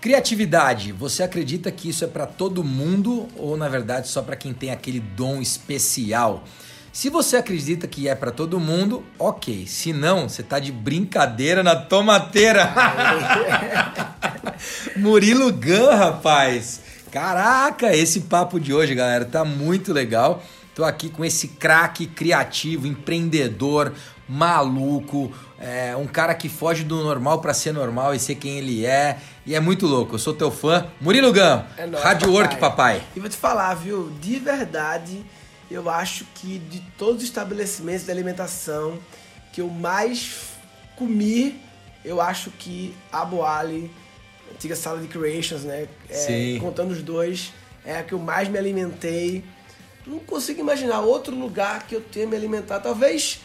Criatividade, você acredita que isso é para todo mundo ou na verdade só para quem tem aquele dom especial? Se você acredita que é para todo mundo, ok. Se não, você tá de brincadeira na tomateira. Murilo Gun, rapaz. Caraca, esse papo de hoje, galera, tá muito legal. Tô aqui com esse craque criativo, empreendedor, maluco, é, um cara que foge do normal para ser normal e ser quem ele é. E é muito louco. Eu sou teu fã. Murilo Gun, é nóis, Rádio papai. Work, papai. E vou te falar, viu? De verdade, eu acho que de todos os estabelecimentos de alimentação que eu mais comi, eu acho que a Boali, antiga sala de creations, né? É, contando os dois, é a que eu mais me alimentei. Não consigo imaginar outro lugar que eu tenha me alimentado. Talvez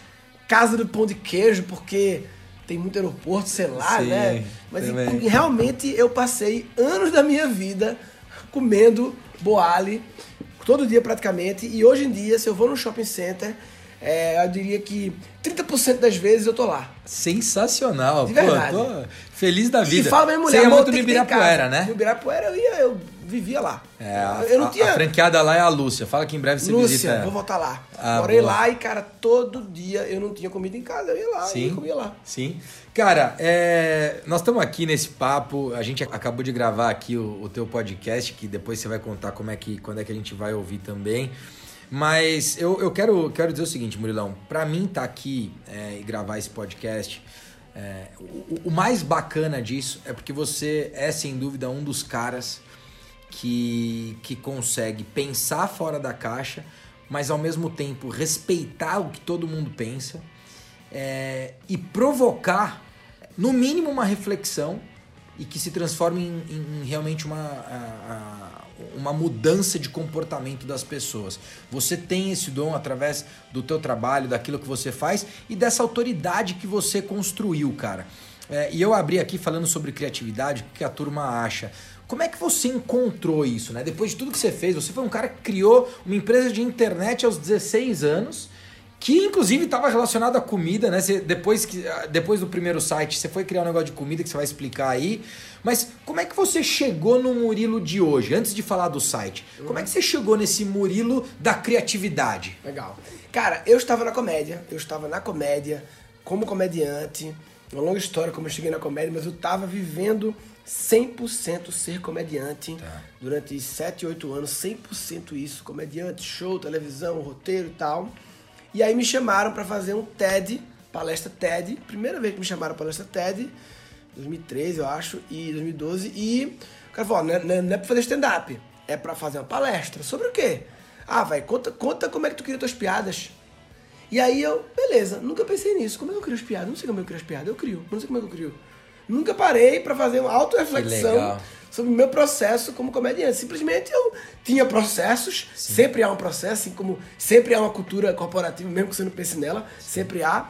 Casa do Pão de Queijo, porque tem muito aeroporto, sei lá, Sim, né? Mas realmente eu passei anos da minha vida comendo boali todo dia praticamente. E hoje em dia, se eu vou no shopping center, é, eu diria que 30% das vezes eu tô lá. Sensacional. De verdade. Pô, tô feliz da vida. E fala minha mulher, Você é muito no Ibirapuera, né? No Ibirapuera eu ia, eu vivia lá. É, a, eu não tinha... a franqueada lá é a Lúcia. Fala que em breve você Lúcia, visita. vou voltar lá. Ah, Morei boa. lá e, cara, todo dia eu não tinha comida em casa. Eu ia lá Sim. e comia lá. Sim. Cara, é... nós estamos aqui nesse papo. A gente acabou de gravar aqui o, o teu podcast, que depois você vai contar como é que, quando é que a gente vai ouvir também. Mas eu, eu quero, quero dizer o seguinte, Murilão. Para mim estar tá aqui é, e gravar esse podcast, é, o, o, mais bacana disso é porque você é, sem dúvida, um dos caras que, que consegue pensar fora da caixa, mas ao mesmo tempo respeitar o que todo mundo pensa é, e provocar, no mínimo, uma reflexão e que se transforme em, em, em realmente uma. A, a, uma mudança de comportamento das pessoas. Você tem esse dom através do teu trabalho, daquilo que você faz e dessa autoridade que você construiu, cara. É, e eu abri aqui falando sobre criatividade, o que a turma acha. Como é que você encontrou isso, né? Depois de tudo que você fez, você foi um cara que criou uma empresa de internet aos 16 anos que inclusive estava relacionado à comida, né? Você, depois, que, depois do primeiro site, você foi criar um negócio de comida que você vai explicar aí. Mas como é que você chegou no Murilo de hoje, antes de falar do site? Como é que você chegou nesse Murilo da criatividade? Legal. Cara, eu estava na comédia, eu estava na comédia como comediante. Uma longa história como eu cheguei na comédia, mas eu estava vivendo 100% ser comediante tá. durante 7, 8 anos, 100% isso, comediante, show, televisão, roteiro e tal. E aí me chamaram para fazer um TED, palestra TED, primeira vez que me chamaram palestra TED, 2013 eu acho, e 2012, e o cara falou, não é, não é pra fazer stand-up, é pra fazer uma palestra. Sobre o quê? Ah, vai, conta, conta como é que tu cria tuas piadas. E aí eu, beleza, nunca pensei nisso. Como é que eu crio as piadas? Não sei como é que eu crio as piadas, eu crio, não sei como é que eu crio. Nunca parei para fazer uma auto-reflexão sobre o meu processo como comediante. Simplesmente eu tinha processos, Sim. sempre há um processo, assim como sempre há uma cultura corporativa, mesmo que você não pense nela, Sim. sempre há.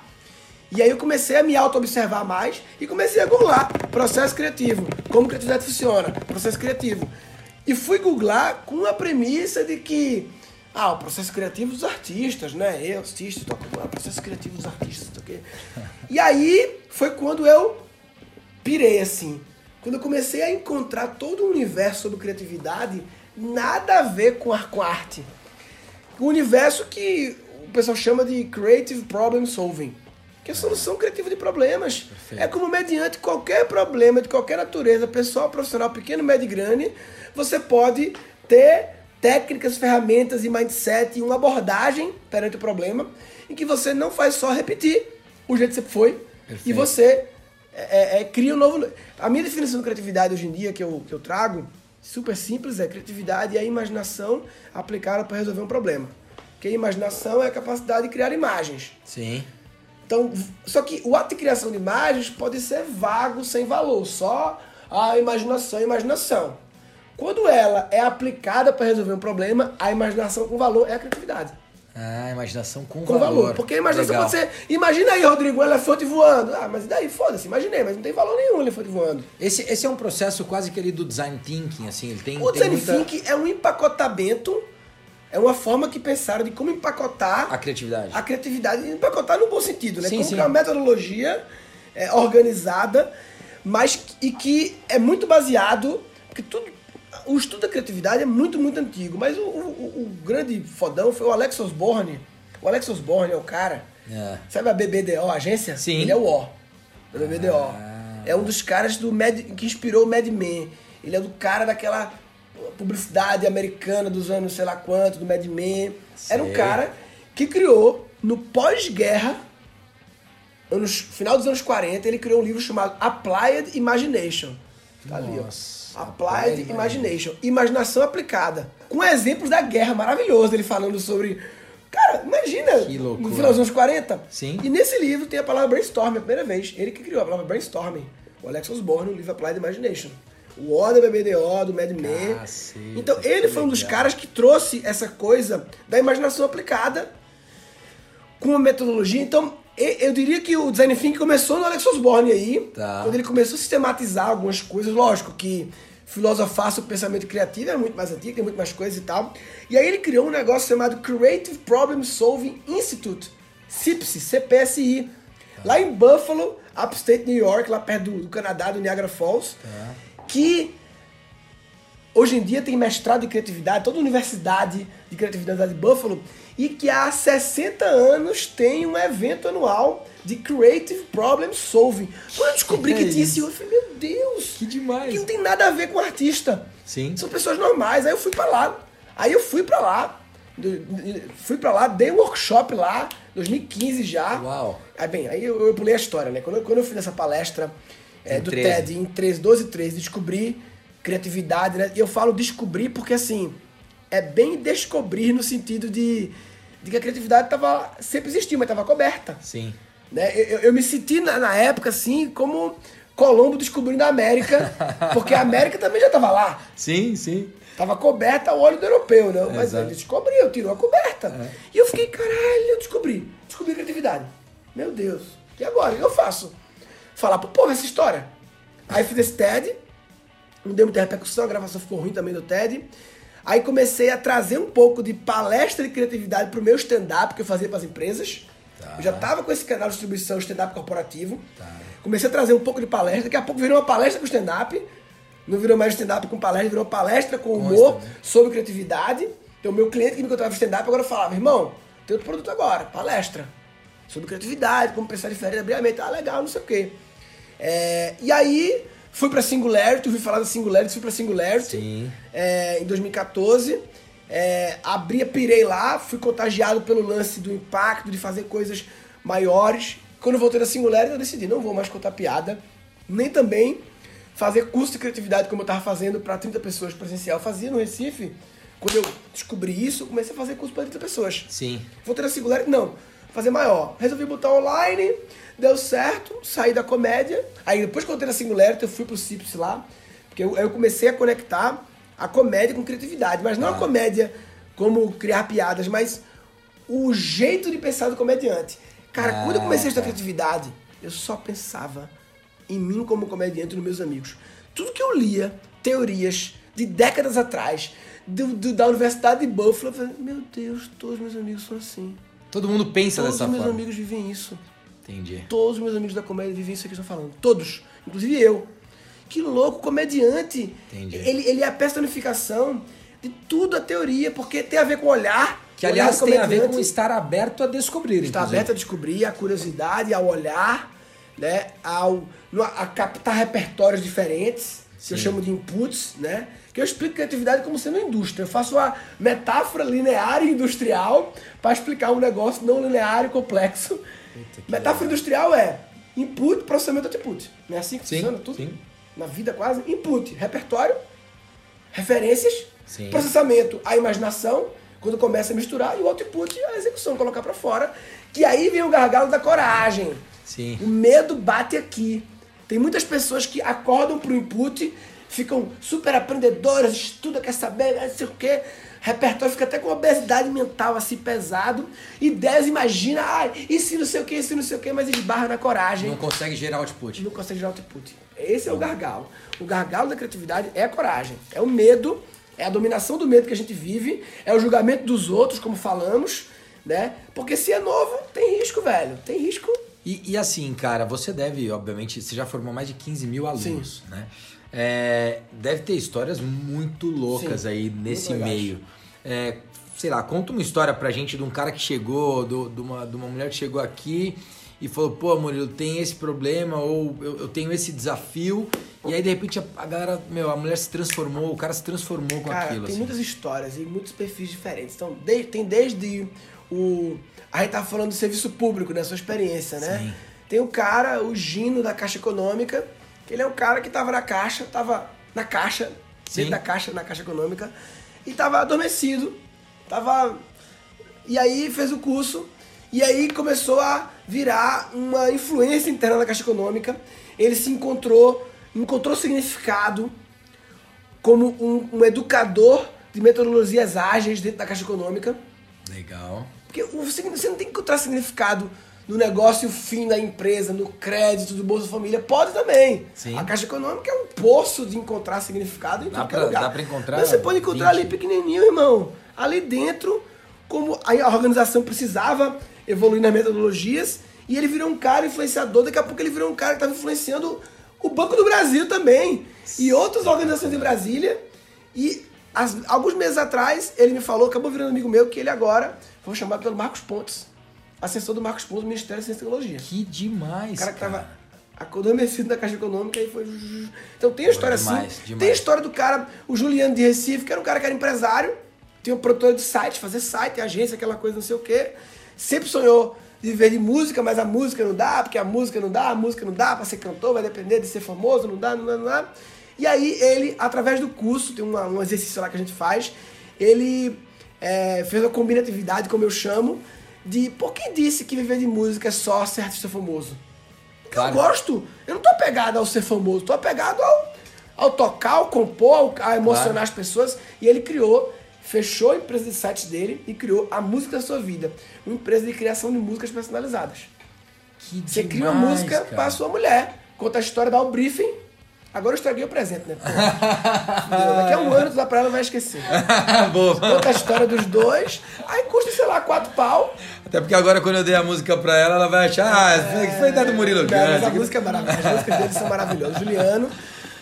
E aí eu comecei a me auto-observar mais e comecei a googlar processo criativo, como criatividade funciona, processo criativo. E fui googlar com a premissa de que ah, o processo criativo dos artistas, né? Eu, artista, toco o processo criativo dos artistas, ok? E aí foi quando eu pirei assim. Quando eu comecei a encontrar todo o universo sobre criatividade, nada a ver com, a, arte. O universo que o pessoal chama de Creative Problem Solving, que é a solução criativa de problemas. Perfeito. É como mediante qualquer problema de qualquer natureza, pessoal, profissional, pequeno, médio e grande, você pode ter técnicas, ferramentas e mindset e uma abordagem perante o problema em que você não faz só repetir o jeito que você foi Perfeito. e você é, é, é, cria um novo. A minha definição de criatividade hoje em dia que eu, que eu trago, super simples, é criatividade é a imaginação aplicada para resolver um problema. Porque a imaginação é a capacidade de criar imagens. Sim. Então, só que o ato de criação de imagens pode ser vago, sem valor, só a imaginação, a imaginação. Quando ela é aplicada para resolver um problema, a imaginação com valor é a criatividade. Ah, imaginação com, com valor. valor. Porque a imaginação Legal. pode ser. Imagina aí, Rodrigo, um elefante voando. Ah, mas daí, foda-se, imaginei, mas não tem valor nenhum um elefante voando. Esse, esse é um processo quase que ali do design thinking, assim. Ele tem, o tem design muita... thinking é um empacotamento, é uma forma que pensaram de como empacotar. A criatividade. A criatividade. Empacotar no bom sentido, né? Sim, como sim. é uma metodologia é, organizada mas e que é muito baseado, porque tudo, o estudo da criatividade é muito, muito antigo, mas o, o, o grande fodão foi o Alex Osborne. O Alex Osborne é o cara, É. sabe a BBDO, a agência? Sim. Ele é o O, da BBDO. Ah. É um dos caras do Mad, que inspirou o Mad Men. Ele é do cara daquela publicidade americana dos anos sei lá quanto, do Mad Men. Era um Sei. cara que criou, no pós-guerra, anos, final dos anos 40, ele criou um livro chamado Applied Imagination. Tá ali, ó. Nossa, Applied, Applied Imagination. Imaginação aplicada. Com exemplos da guerra maravilhoso, ele falando sobre. Cara, imagina, Que loucura. no final dos anos 40. Sim. E nesse livro tem a palavra brainstorm, a primeira vez. Ele que criou a palavra brainstorming. O Alex Osborne, no livro Applied Imagination. O O da BBDO, do Mad Men. Cacete, Então, ele que foi um dos caras que trouxe essa coisa da imaginação aplicada com uma metodologia. Então, eu diria que o design thinking começou no Alex Osborne aí, Tá. quando ele começou a sistematizar algumas coisas. Lógico que filosofar sobre pensamento criativo é muito mais antigo, tem muito mais coisas e tal. E aí ele criou um negócio chamado Creative Problem Solving Institute, CIPSI, CPSI, lá em Buffalo, upstate New York, lá perto do, do Canadá, do Niagara Falls, que hoje em dia tem mestrado em criatividade, toda a universidade de criatividade de Buffalo, e que há 60 anos tem um evento anual de Creative Problem Solving. Quando eu descobri Que que é tinha isso? esse eu falei, meu Deus, Que demais. que não tem nada a ver com artista. Sim. São pessoas normais. Aí eu fui pra lá. Aí eu fui pra lá. Fui pra lá, dei um workshop lá, 2015 já. Uau. Aí, bem, aí eu, eu pulei a história, né? Quando, eu- quando eu fiz essa palestra é, do 13. TED em 13, 12 e 13, descobri criatividade, né? E eu falo descobrir porque, assim, é bem descobrir no sentido de, de que a criatividade tava, sempre existiu, mas tava coberta. Sim. Né? Eu, eu- me senti na, na época, assim, como Colombo descobrindo a América, porque a América também já tava lá. Sim, sim. Tava coberta ao olho do europeu, né? Mas Exato. ele descobriu, tirou a coberta. E eu fiquei, caralho, eu descobri. Descobri a criatividade. Meu Deus. E agora? O que eu faço? Falar pro povo essa história. Aí fiz esse TED. Não deu muita repercussão, a gravação ficou ruim também do TED. Aí comecei a trazer um pouco de palestra de criatividade pro meu stand-up que eu fazia para as empresas. Tá. Eu já tava com esse canal de distribuição stand-up corporativo. Comecei a trazer um pouco de palestra. Daqui a pouco virou uma palestra com stand-up. Não virou mais stand-up com palestra, virou palestra com humor sobre criatividade. Então, o meu cliente que me contratava stand-up agora falava: irmão, tem outro produto agora, palestra. Sobre criatividade, como pensar diferente, abrir a mente. Ah, legal, não sei o quê. É, e aí, fui pra Singularity, ouvi falar da Singularity, fui pra Singularity é, em 2014. É, abri, pirei lá, fui contagiado pelo lance do impacto, de fazer coisas maiores. Quando voltei da Singularity, eu decidi, não vou mais contar piada, nem também fazer curso de criatividade como eu estava fazendo para 30 pessoas presencial. Eu fazia no Recife. Quando eu descobri isso, eu comecei a fazer curso para 30 pessoas. Sim. Voltei na Singularity, não, fazer maior. Resolvi botar online, deu certo, saí da comédia. Aí depois que eu voltei na Singularity, eu fui pro Cips lá, porque eu, eu comecei a conectar a comédia com criatividade. Mas não a comédia como criar piadas, mas o jeito de pensar do comediante. Cara, Ah, quando eu comecei a estudar tá. criatividade, eu só pensava em mim como comediante e nos meus amigos. Tudo que eu lia, teorias de décadas atrás, do, do- da Universidade de Buffalo, eu falei, meu Deus, todos meus amigos são assim. Todo mundo pensa Todos dessa os meus forma. amigos vivem isso. Entendi. Todos os meus amigos da comédia vivem isso que eu estou falando. Todos. Inclusive eu. Que louco, comediante. Entendi. Ele, ele é a personificação de tudo a teoria, porque tem a ver com olhar. Que aliás tem a ver com estar aberto a descobrir. Está inclusive. aberto a descobrir, a curiosidade, ao olhar, né? Ao, a captar repertórios diferentes, que eu chamo de inputs, né? Que eu explico criatividade como sendo indústria. Eu faço uma metáfora linear e industrial para explicar um negócio não linear e complexo. Metáfora industrial é input, processamento, output. Não é assim que Sim, funciona tudo? sim. Na vida quase. Input, repertório, referências, Sim. processamento, a imaginação, quando começa a misturar, e o output, a execução, colocar pra fora. Que aí vem o gargalo da coragem. Sim. O medo bate aqui. Tem muitas pessoas que acordam pro input, ficam super aprendedoras, estudam, quer saber, não sei o quê. Repertório fica até com obesidade mental assim pesado. Ideias, imagina, ai, e se não sei o que, e se não sei o que, mas esbarra na coragem Não consegue gerar output. não consegue gerar output. Esse é o gargalo. O gargalo da criatividade é a coragem. É o medo, é a dominação do medo que a gente vive, é o julgamento dos outros, como falamos, né? Porque se é novo, tem risco, velho. Tem risco E, e, assim, cara, você deve, obviamente, você já formou mais de 15 mil alunos, Sim. né? É, deve ter histórias muito loucas Sim, aí nesse meio. É, sei lá, conta uma história pra gente de um cara que chegou, do, de, uma, de uma mulher que chegou aqui e falou, pô, Murilo, tem esse problema, ou eu, eu tenho esse desafio. E aí, de repente, a, a, galera, meu, a mulher se transformou, o cara se transformou com cara, aquilo. Tem assim. muitas histórias e muitos perfis diferentes. Então, de, tem desde o. A gente tá falando do serviço público, né? Sua experiência, né? Sim. Tem o cara, o Gino da Caixa Econômica, ele é um cara que tava na caixa, tava na caixa, Sim. dentro da caixa, na Caixa Econômica, e tava adormecido. Tava. E aí fez o curso e aí começou a virar uma influência interna da Caixa Econômica. Ele se encontrou, encontrou significado como um, um educador de metodologias ágeis dentro da Caixa Econômica. Legal. Porque você, você não tem que encontrar significado no negócio fim da empresa, no crédito do Bolsa Família, pode também. Sim. A Caixa Econômica é um poço de encontrar significado em dá qualquer pra, lugar. Dá pra encontrar Mas você pode encontrar 20. ali pequenininho, irmão. Ali dentro, como a organização precisava evoluir nas metodologias e ele virou um cara influenciador. Daqui a pouco ele virou um cara que estava influenciando o Banco do Brasil também e outras organizações em Brasília. E as, alguns meses atrás ele me falou, acabou virando amigo meu, que ele agora foi chamado pelo Marcos Pontes, assessor do Marcos Pontes do Ministério da Ciência e Tecnologia. Que demais! O cara que estava adormecido na Caixa Econômica e foi. Então tem a história demais, assim. Demais. Tem a história do cara, o Juliano de Recife, que era um cara que era empresário, tinha um produtor de site, fazer site, agência, aquela coisa, não sei o quê sempre sonhou viver de música, mas a música não dá, porque a música não dá, a música não dá para ser cantor, vai depender de ser famoso, não dá, não dá, não dá. E aí ele, através do curso, tem uma, um exercício lá que a gente faz, ele é, fez uma combinatividade, como eu chamo, de por que disse que viver de música é só ser artista famoso? Claro. Eu gosto, eu não tô apegado ao ser famoso, tô apegado ao, ao tocar, ao compor, ao, a emocionar claro. as pessoas. E ele criou fechou a empresa de sites dele e criou a música da sua vida, uma empresa de criação de músicas personalizadas. Que Você demais, cria uma música para sua mulher, conta a história, dá o briefing. Agora eu estraguei o presente, né? Daqui a um ano tu dá pra ela vai esquecer. Boa. Conta a história dos dois, aí custa, sei lá, quatro pau. Até porque agora quando eu dei a música pra ela, ela vai achar, ah, é, foi ideia do Murilo Não, mas a música é maravilhosa, as músicas dele são maravilhosas. Juliano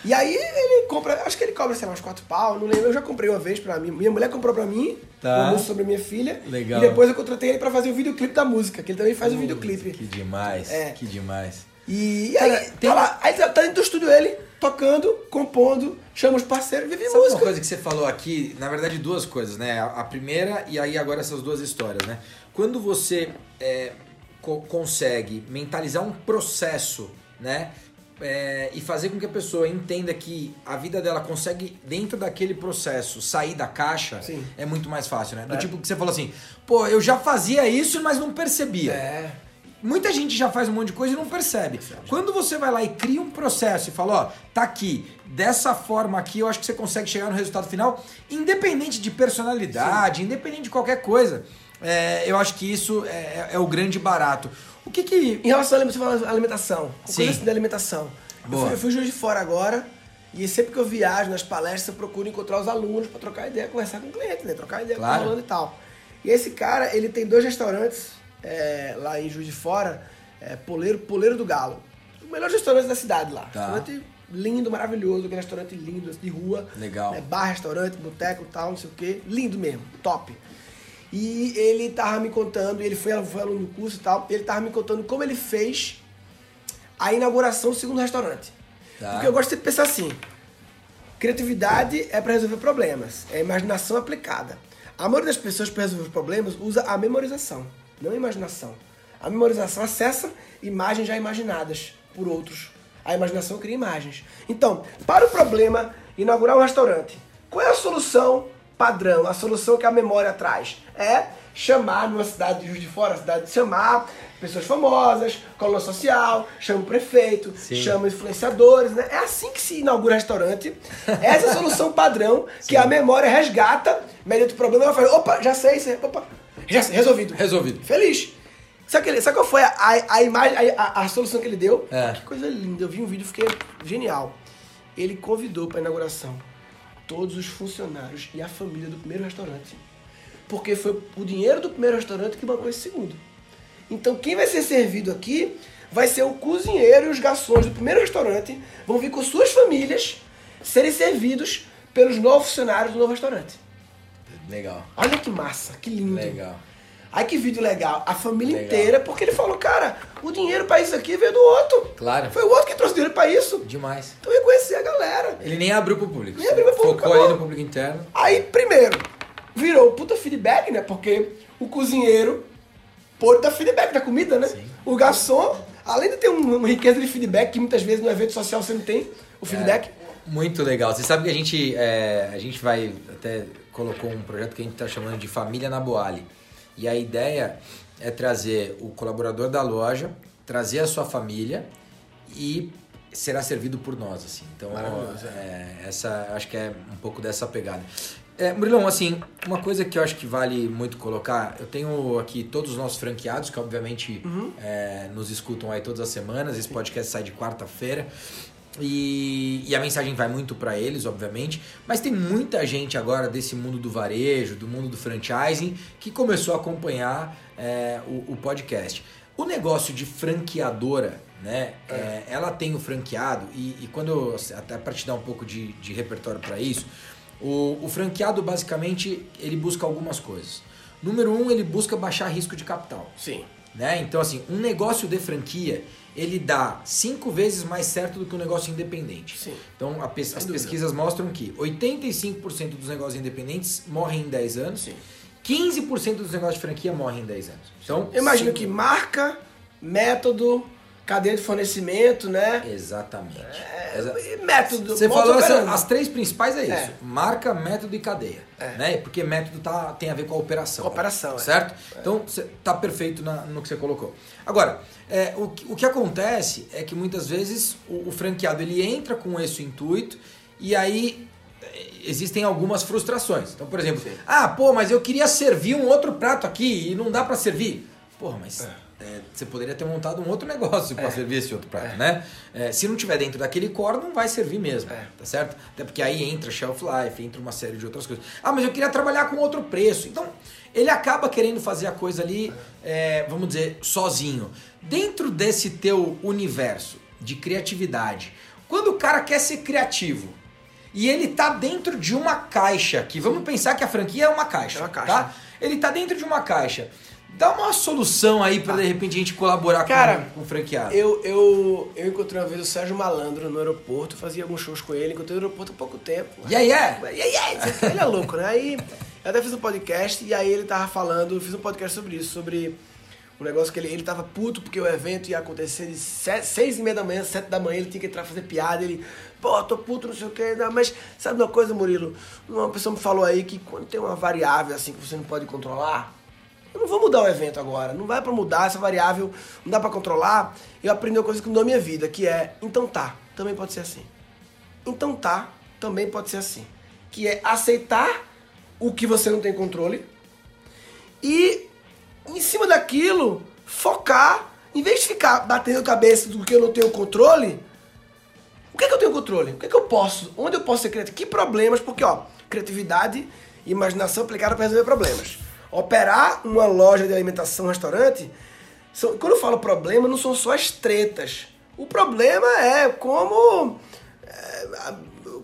e aí ele compra, acho que ele cobra, sei lá, uns quatro pau, não lembro. Eu já comprei uma vez pra mim. Minha mulher comprou pra mim, tá. uma música sobre minha filha. Legal. E depois eu contratei ele pra fazer o videoclipe da música, que ele também faz o videoclipe. Que demais, é. que demais. E, aí, Cara, tem... tá lá, aí tá dentro do estúdio ele, tocando, compondo, chama os parceiros, vive Sabe música. uma coisa que você falou aqui, na verdade duas coisas, né? A primeira e aí agora essas duas histórias, né? Quando você é, co consegue mentalizar um processo, né? é, e fazer com que a pessoa entenda que a vida dela consegue, dentro daquele processo, sair da caixa, Sim. é muito mais fácil, né? Do é. tipo que você falou assim, pô, eu já fazia isso, mas não percebia. É. Muita gente já faz um monte de coisa e não percebe. Quando você vai lá e cria um processo e fala, ó, tá aqui, dessa forma aqui, eu acho que você consegue chegar no resultado final, independente de personalidade, Sim. independente de qualquer coisa. É, eu acho que isso é, é o grande barato. O que que... Em relação à alimentação, Sim. coisa da alimentação. Eu fui, eu fui juiz de fora agora, e sempre que eu viajo nas palestras, eu procuro encontrar os alunos para trocar ideia, conversar com o cliente, né? Trocar ideia claro. com o aluno e tal. E esse cara, ele tem dois restaurantes é, lá em Juiz de Fora, é, Poleiro, Poleiro do Galo. O melhor restaurante da cidade lá. Tá. Restaurante lindo, maravilhoso, aquele restaurante lindo, de rua. Legal. É, bar, restaurante, boteco e tal, não sei o quê. Lindo mesmo, top. E ele tava me contando, ele foi, foi aluno do curso e tal, ele tava me contando como ele fez a inauguração do segundo restaurante. Tá. Porque eu gosto de pensar assim, criatividade é para resolver problemas, é imaginação aplicada. A maioria das pessoas para resolver problemas usa a memorização, não a imaginação. A memorização acessa imagens já imaginadas por outros. A imaginação cria imagens. Então, para o problema, inaugurar um restaurante, qual é a solução padrão, a solução que a memória traz? É chamar numa cidade de Juiz de Fora, cidade de chamar pessoas famosas, coluna social, chama o prefeito, Sim. chama influenciadores, né? É assim que se inaugura restaurante. Essa é a solução padrão que a memória resgata, mediante o problema, ela fala, opa, já sei, opa, já sei, resolvido. Resolvido. Feliz. Sabe, que, sabe qual foi a, a, a imagem, a, a, solução que ele deu? É. Que coisa linda. Eu vi um vídeo e fiquei genial. Ele convidou para a inauguração todos os funcionários e a família do primeiro restaurante. Porque foi o dinheiro do primeiro restaurante que bancou esse segundo. Então quem vai ser servido aqui vai ser o cozinheiro e os garçons do primeiro restaurante vão vir com suas famílias serem servidos pelos novos funcionários do novo restaurante. Legal. Olha que massa, que lindo. Legal. Ai que vídeo legal. A família Legal. inteira, porque ele falou, cara, o dinheiro pra isso aqui veio do outro. Claro. Foi o outro que trouxe dinheiro pra isso. Demais. Então reconhecer a galera. Ele nem abriu pro público. Nem abriu pro público, Focou ali no público interno. Aí, primeiro, virou puta feedback, né? Porque o cozinheiro pôde dar feedback da comida, né? Sim. O garçom, além de ter um- uma riqueza de feedback, que muitas vezes no evento social você não tem, o feedback. Muito legal. Você sabe que a gente, é, a gente vai até colocou um projeto que a gente está chamando de Família na Boali. E a ideia é trazer o colaborador da loja, trazer a sua família e será servido por nós, assim. Então, Maravilhoso, é, essa acho que é um pouco dessa pegada. É, Murilão, assim, uma coisa que eu acho que vale muito colocar, eu tenho aqui todos os nossos franqueados, que obviamente é, nos escutam aí todas as semanas, esse podcast sai de quarta-feira. E, e a mensagem vai muito para eles, obviamente, mas tem muita gente agora desse mundo do varejo, do mundo do franchising, que começou a acompanhar é, o, o podcast. O negócio de franqueadora, né? é, ela tem o franqueado, e, e quando eu, até para te dar um pouco de, de repertório para isso, o, o franqueado basicamente ele busca algumas coisas. Número um, ele busca baixar risco de capital Sim. né? Então, assim, um negócio de franquia, ele dá cinco vezes mais certo do que um negócio independente. Sim. Então, a pes- as dúvida. pesquisas mostram que 85% dos negócios independentes morrem em 10 anos, Sim. 15% dos negócios de franquia morrem em 10 anos. Então, Eu imagino cinco- que marca, método, cadeia de fornecimento, né? Exatamente. É, Exa- e método. Você falou operandi. as três principais é isso: É. marca, método e cadeia. É. Né? Porque método tá, tem a ver com a operação. Com a operação, é. Certo? Então você tá perfeito na- no que você colocou. Agora, é, o, que- o que acontece é que muitas vezes o, o franqueado ele entra com esse intuito e aí é, existem algumas frustrações. Então, por exemplo, Sim. ah, pô, mas eu queria servir um outro prato aqui e não dá pra servir. Porra, mas é, você poderia ter montado um outro negócio para servir esse outro prato, né? É, se não tiver dentro daquele core, não vai servir mesmo, É. tá certo? Até porque aí entra shelf life, entra uma série de outras coisas. Ah, mas eu queria trabalhar com outro preço. Então, ele acaba querendo fazer a coisa ali, é, vamos dizer, sozinho. Dentro desse teu universo de criatividade, quando o cara quer ser criativo e ele tá dentro de uma caixa, que vamos pensar que a franquia é uma caixa, É uma caixa. tá? Ele tá dentro de uma caixa. Dá uma solução aí pra de repente a gente colaborar Cara, com, com o franqueado. Eu, eu, eu encontrei uma vez o Sérgio Malandro no aeroporto, fazia alguns shows com ele, encontrei no aeroporto há pouco tempo. E aí é? E aí, é, ele é louco, né? Aí eu até fiz um podcast e aí ele tava falando, eu fiz um podcast sobre isso, sobre um negócio que ele, ele tava puto porque o evento ia acontecer de se- seis e meia da manhã, sete da manhã, ele tinha que entrar fazer piada, ele, pô, tô puto, não sei o que, mas sabe uma coisa, Murilo? Uma pessoa me falou aí que quando tem uma variável assim que você não pode controlar, eu não vou mudar o evento agora, não vai pra mudar essa variável, não dá pra controlar. Eu aprendi uma coisa que mudou a minha vida, que é, então tá, também pode ser assim. Então tá, também pode ser assim. Que é aceitar o que você não tem controle e, em cima daquilo, focar, em vez de ficar batendo cabeça do que eu não tenho controle, o que é que eu tenho controle? O que é que eu posso? Onde eu posso ser criativo? Que problemas? Porque, ó, criatividade e imaginação aplicada para resolver problemas. Operar uma loja de alimentação, um restaurante, são- quando eu falo problema, não são só as tretas. O problema é como é,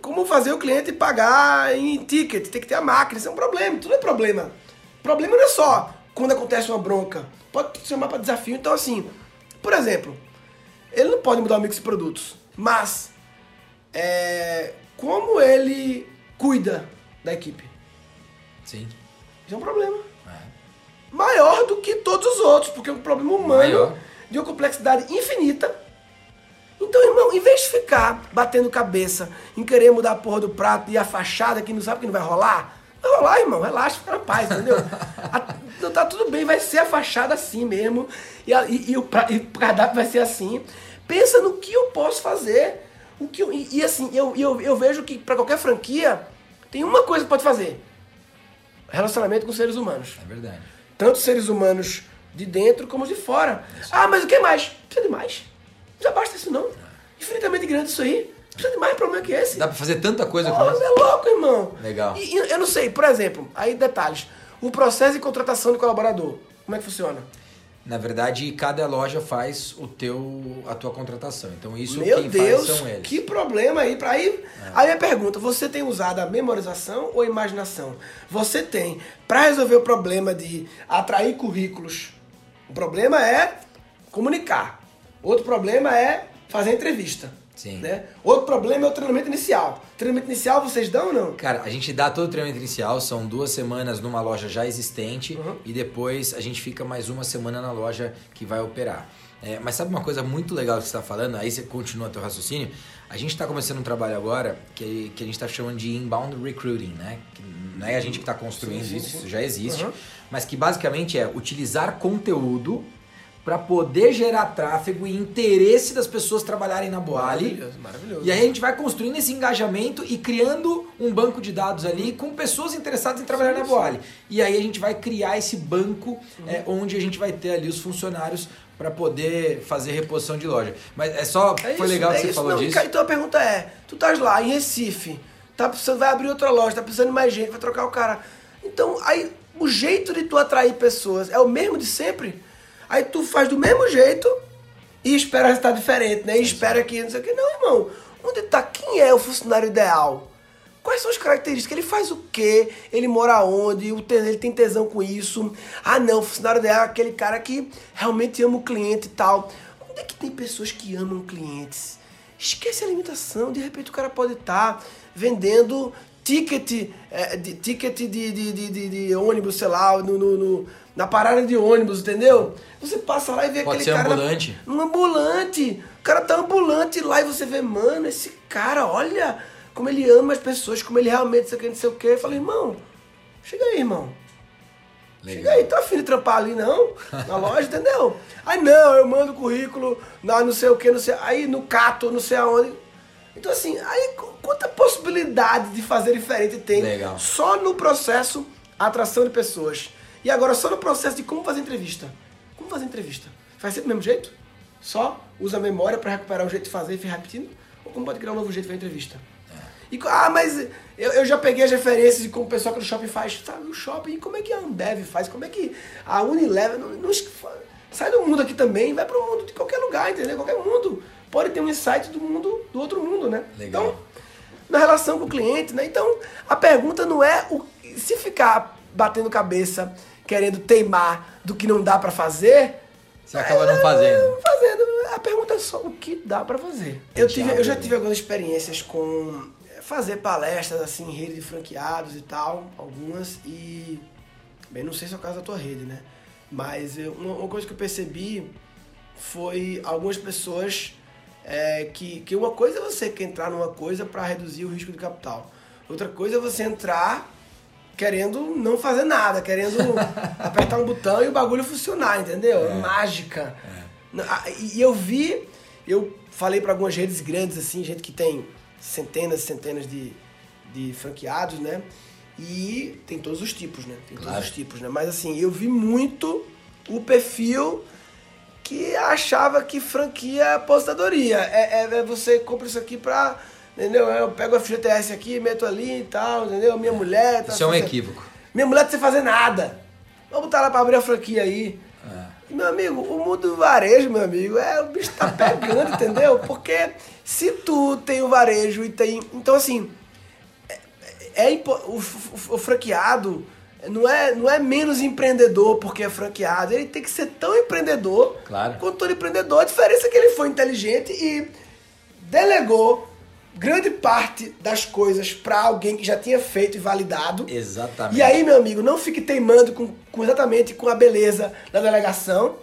como fazer o cliente pagar em ticket, tem que ter a máquina, isso é um problema, tudo é problema. Problema não é só quando acontece uma bronca, pode chamar para desafio. Então, assim, por exemplo, ele não pode mudar o mix de produtos, mas é, como ele cuida da equipe, Sim. isso é um problema. Maior do que todos os outros, porque é um problema humano Maior. de uma complexidade infinita. Então, irmão, em vez de ficar batendo cabeça em querer mudar a porra do prato e a fachada que não sabe que não vai rolar, vai rolar, irmão, relaxa, fica na paz, entendeu? A- Então tá tudo bem, vai ser a fachada assim mesmo, e, a- e- e o, pra- e o cardápio vai ser assim. Pensa no que eu posso fazer. O que eu- e, e assim, eu, eu, eu vejo que para qualquer franquia, tem uma coisa que pode fazer: relacionamento com seres humanos É verdade. Tanto seres humanos de dentro como de fora. Ah, mas o que mais? Precisa de mais. Já basta isso não. Infinitamente grande isso aí. Precisa de mais problema que esse. Dá pra fazer tanta coisa com você isso. é louco, irmão. Legal. E eu não sei, por exemplo, aí detalhes. O processo de contratação de colaborador, como é que funciona? Na verdade, cada loja faz o teu, a tua contratação. Então isso Meu quem Deus, faz são eles. que problema aí para aí. Aí minha pergunta, você tem usado a memorização ou a imaginação? Você tem para resolver o problema de atrair currículos. O problema é comunicar. Outro problema é fazer entrevista. Sim. Né? Outro problema é o treinamento inicial. Treinamento inicial vocês dão ou não? Cara, a gente dá todo o treinamento inicial, são duas semanas numa loja já existente Uhum. e depois a gente fica mais uma semana na loja que vai operar. É, mas sabe uma coisa muito legal que você está falando? Aí você continua teu raciocínio. A gente está começando um trabalho agora que, que a gente está chamando de inbound recruiting, né? Que não é a gente que está construindo Sim, sim, isso, sim. isso já existe, Uhum. mas que basicamente é utilizar conteúdo para poder gerar tráfego e interesse das pessoas trabalharem na Boali. Maravilhoso, maravilhoso. E aí a gente vai construindo esse engajamento e criando um banco de dados ali com pessoas interessadas em trabalhar Sim, na sim. Boali. E aí a gente vai criar esse banco Uhum. é, onde a gente vai ter ali os funcionários para poder fazer reposição de loja. Mas é só, É foi isso, legal é que você isso. falou Não, disso. cara, Então a pergunta é: tu estás lá em Recife, tá precisando, vai abrir outra loja, tá precisando de mais gente, vai trocar o cara. Então, aí o jeito de tu atrair pessoas é o mesmo de sempre. Aí tu faz do mesmo jeito e espera resultado diferente, né? E espera que não sei o que. Não, irmão. Onde tá? Quem é o funcionário ideal? Quais são as características? Ele faz o quê? Ele mora onde? Ele tem tesão com isso? Ah, não, o funcionário ideal é aquele cara que realmente ama o cliente e tal. Onde é que tem pessoas que amam clientes? Esquece a limitação. De repente o cara pode estar vendendo ticket, é, de, ticket de, de, de, de- de ônibus, sei lá, no, no- no- na parada de ônibus, entendeu? Você passa lá e vê Pode aquele ser cara. na- ambulante. um ambulante. O cara tá ambulante lá e você vê, mano, esse cara, olha como ele ama as pessoas, como ele realmente não sei o que, não sei o que. Eu falei, irmão, chega aí, irmão. Chega aí, tá afim de trampar ali, não? Na loja, entendeu? Aí não, eu mando currículo na não sei o que, não sei. Aí no Cato, não sei aonde. Então, assim, aí qu- quanta possibilidade de fazer diferente tem Legal. só no processo atração de pessoas. E agora só no processo de como fazer entrevista. Como fazer entrevista? Faz sempre do mesmo jeito? Só usa a memória para recuperar o jeito de fazer e fica repetindo? Ou como pode criar um novo jeito de fazer entrevista? E, co- ah, mas eu, eu já peguei as referências de como o pessoal que no shopping faz. Sabe, o shopping, como é que a Ambev faz? Como é que a Unilever... Não, não sai do mundo aqui também, vai pro mundo de qualquer lugar, entendeu? Qualquer mundo. Pode ter um insight do mundo, do outro mundo, né? Legal. Então, na relação com o cliente, né? Então, a pergunta não é o se ficar batendo cabeça, querendo teimar do que não dá pra fazer, Você acaba não fazendo. não fazendo. A pergunta é só o que dá pra fazer. Eu, tive, eu já tive algumas experiências com é, fazer palestras assim em rede de franqueados e tal, algumas e bem, não sei se é o caso da tua rede, né? Mas eu- uma, coisa que eu percebi foi algumas pessoas é, que, que uma coisa é você entrar numa coisa para reduzir o risco de capital. Outra coisa é você entrar querendo não fazer nada, querendo apertar um botão e o bagulho funcionar, entendeu? É. Mágica. Não, ah, E e eu vi, eu falei para algumas redes grandes, assim, gente que tem centenas e centenas de, de franqueados, né? E tem todos os tipos, né? Tem Claro. todos os tipos, né? Mas assim, eu vi muito o perfil que achava que franquia é apostadoria. É, é- é você compra isso aqui pra. Entendeu? Eu pego o FGTS aqui, meto ali e tal, entendeu? Minha mulher. Tá Isso é um equívoco. Minha mulher não sem fazer nada. Vamos botar ela pra abrir a franquia aí. É. Meu amigo, o mundo do varejo, meu amigo, é o bicho tá pegando, entendeu? Porque se tu tem o varejo e tem. Então, assim, é, é o, o- o franqueado não é, não é menos empreendedor porque é franqueado. Ele tem que ser tão empreendedor Claro. quanto todo empreendedor. A diferença é que ele foi inteligente e delegou grande parte das coisas pra alguém que já tinha feito e validado. Exatamente. E aí, meu amigo, não fique teimando com, com exatamente com a beleza da delegação.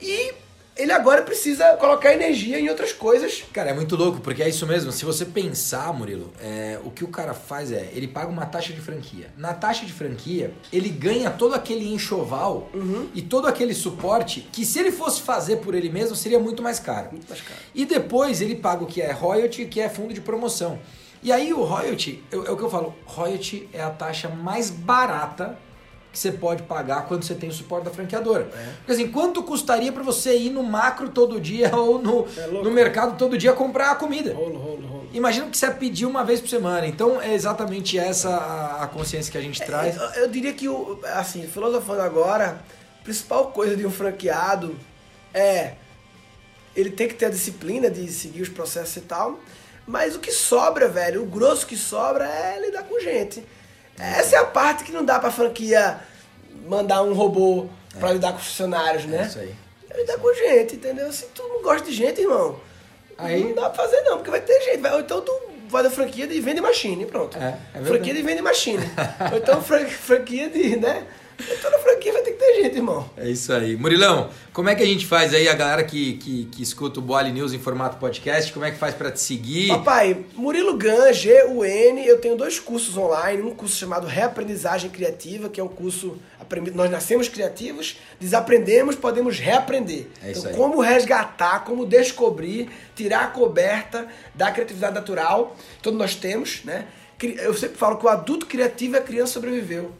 E ele agora precisa colocar energia em outras coisas. Cara, é muito louco, porque é isso mesmo. Se você pensar, Murilo, é, o que o cara faz é, ele paga uma taxa de franquia. Na taxa de franquia, ele ganha todo aquele enxoval Uhum. e todo aquele suporte que se ele fosse fazer por ele mesmo, seria muito mais caro. Muito mais caro. E depois ele paga o que é royalty, que é fundo de promoção. E aí o royalty, é o que eu falo, royalty é a taxa mais barata que você pode pagar quando você tem o suporte da franqueadora. Porque assim, quanto custaria para você ir no macro todo dia ou no, É no mercado todo dia comprar a comida? Rolo, rolo, rolo. Imagina que você pedir uma vez por semana. Então é exatamente essa a- a consciência que a gente traz. Eu, eu diria que, o- assim, filosofando agora, principal coisa de um franqueado é ele tem que ter a disciplina de seguir os processos e tal, mas o que sobra, velho, o grosso que sobra é lidar com gente. Essa é a parte que não dá pra franquia mandar um robô é. pra lidar com funcionários, né? É isso aí. É lidar com gente, entendeu? Se tu não gosta de gente, irmão, aí não dá pra fazer não, porque vai ter gente. Vai, ou então tu vai da franquia de vende machine, pronto. É, é franquia de vende machine. ou então franquia de, né? Toda franquia vai ter que ter gente, irmão. É isso aí. Murilão, como é que a gente faz aí, a galera que, que, que escuta o Boali News em formato podcast, como é que faz para te seguir? Papai, Murilo Gan, G-U-N, eu tenho dois cursos online, um curso chamado Reaprendizagem Criativa, que é um curso, nós nascemos criativos, desaprendemos, podemos reaprender. É isso então, aí. como resgatar, como descobrir, tirar a coberta da criatividade natural, todos nós temos, né? Eu sempre falo que o adulto criativo é a criança sobreviveu.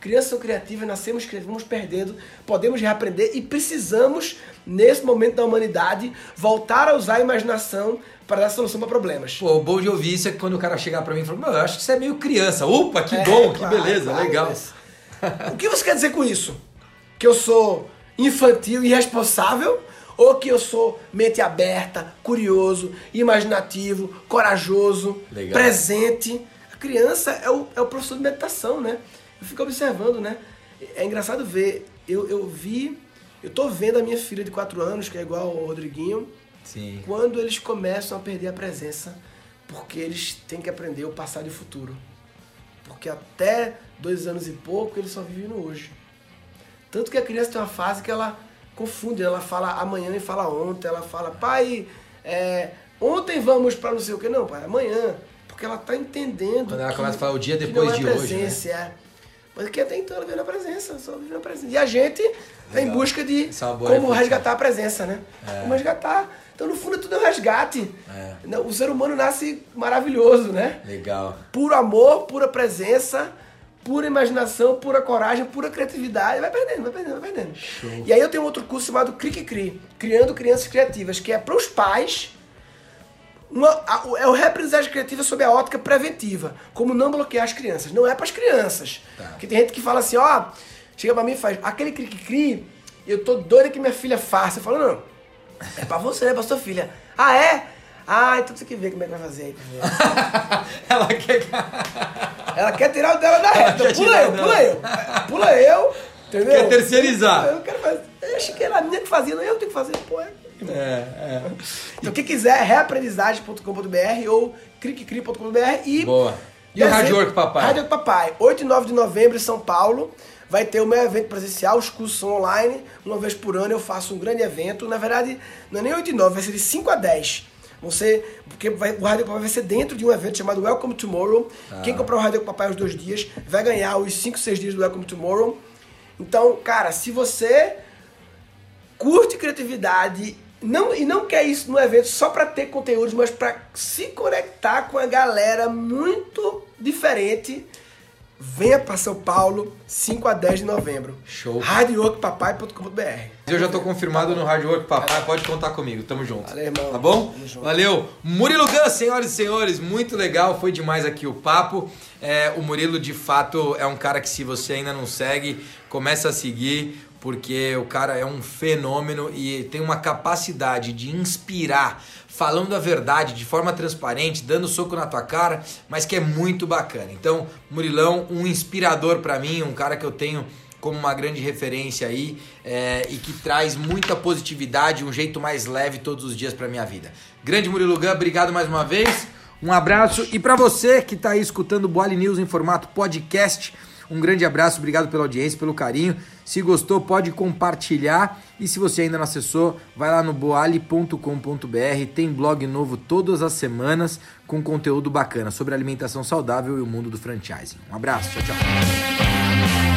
Crianças são criativas, nascemos criativos, vamos perdendo, podemos reaprender e precisamos, nesse momento da humanidade, voltar a usar a imaginação para dar solução para problemas. Pô, o bom de ouvir isso é que quando o cara chegar para mim e falar, eu acho que você é meio criança. Opa, que é, bom, que beleza, claro, legal. Mas... o que você quer dizer com isso? Que eu sou infantil e irresponsável? Ou que eu sou mente aberta, curioso, imaginativo, corajoso, legal. presente? A criança é o, é o professor de meditação, né? Eu fico observando, né? É engraçado ver. Eu, eu vi. Eu tô vendo a minha filha de 4 anos, que é igual ao Rodriguinho. Sim. Quando eles começam a perder a presença, porque eles têm que aprender o passado e o futuro. Porque até dois anos e pouco eles só vivem no hoje. Tanto que a criança tem uma fase que ela confunde, ela fala amanhã e fala ontem, ela fala, pai, é, ontem vamos para não sei o que, não, pai, amanhã. Porque ela tá entendendo. Quando ela começa a falar o dia depois é de presença, hoje. Né? É. Mas que até então ela veio na presença, só vive na presença. E a gente está em busca de é como resgatar a presença, né? É. Como resgatar. Então, no fundo, é tudo é um resgate. É. O ser humano nasce maravilhoso, né? Legal. Puro amor, pura presença, pura imaginação, pura coragem, pura criatividade. Vai perdendo, vai perdendo, vai perdendo. Show. E aí eu tenho outro curso chamado Cri Cri, Criando Crianças Criativas, que é para os pais uma, a, é o reaprendizagem criativa sob a ótica preventiva, como não bloquear as crianças. Não é para as crianças. Tá. Porque tem gente que fala assim, ó, chega para mim e faz, aquele cri-cri, eu tô doida que minha filha faça. Eu falo, não, é para você, é pra sua filha. Ah, é? Ah, então você que ver como é que vai fazer aí. Ela quer. Ela quer tirar o dela da reta. Pula eu, pula eu. Pula eu. Entendeu? Quer terceirizar. Eu, eu quero fazer. Eu achei que era a minha que fazia, não eu tenho que fazer. Pô, é é, é. Então, quem quiser, reaprendizagem.com.br ou criquecri.com.br e. Boa. E o Rádio Work Papai? Rádio Work Papai, 8 e 9 de novembro em São Paulo. Vai ter o meu evento presencial, os cursos são online. Uma vez por ano eu faço um grande evento. Na verdade, não é nem 8 e 9, vai ser de 5 a 10. Você, porque vai, o Rádio Papai vai ser dentro de um evento chamado Welcome Tomorrow. Ah. Quem comprar o Rádio Papai os dois dias vai ganhar os 5, 6 dias do Welcome Tomorrow. Então, cara, se você curte criatividade não, e não quer isso no evento só para ter conteúdos, mas para se conectar com a galera muito diferente. Venha para São Paulo, 5 a 10 de novembro. Show. Hardworkpapai.com.br. Eu já tô confirmado no Hardwork Papai, pode contar comigo. Tamo junto. Valeu, irmão. Tá bom? Valeu. Murilo Gun, senhoras e senhores, muito legal, foi demais aqui o papo. É, o Murilo, de fato, é um cara que se você ainda não segue, começa a seguir porque o cara é um fenômeno e tem uma capacidade de inspirar, falando a verdade de forma transparente, dando soco na tua cara, mas que é muito bacana. Então, Murilão, um inspirador para mim, um cara que eu tenho como uma grande referência aí é, e que traz muita positividade, um jeito mais leve todos os dias para minha vida. Grande Murilo Gun, obrigado mais uma vez. Um abraço e para você que está aí escutando o Boali News em formato podcast, um grande abraço, obrigado pela audiência, pelo carinho. Se gostou, pode compartilhar. E se você ainda não acessou, vai lá no boali.com.br. Tem blog novo todas as semanas com conteúdo bacana sobre alimentação saudável e o mundo do franchising. Um abraço, tchau, tchau.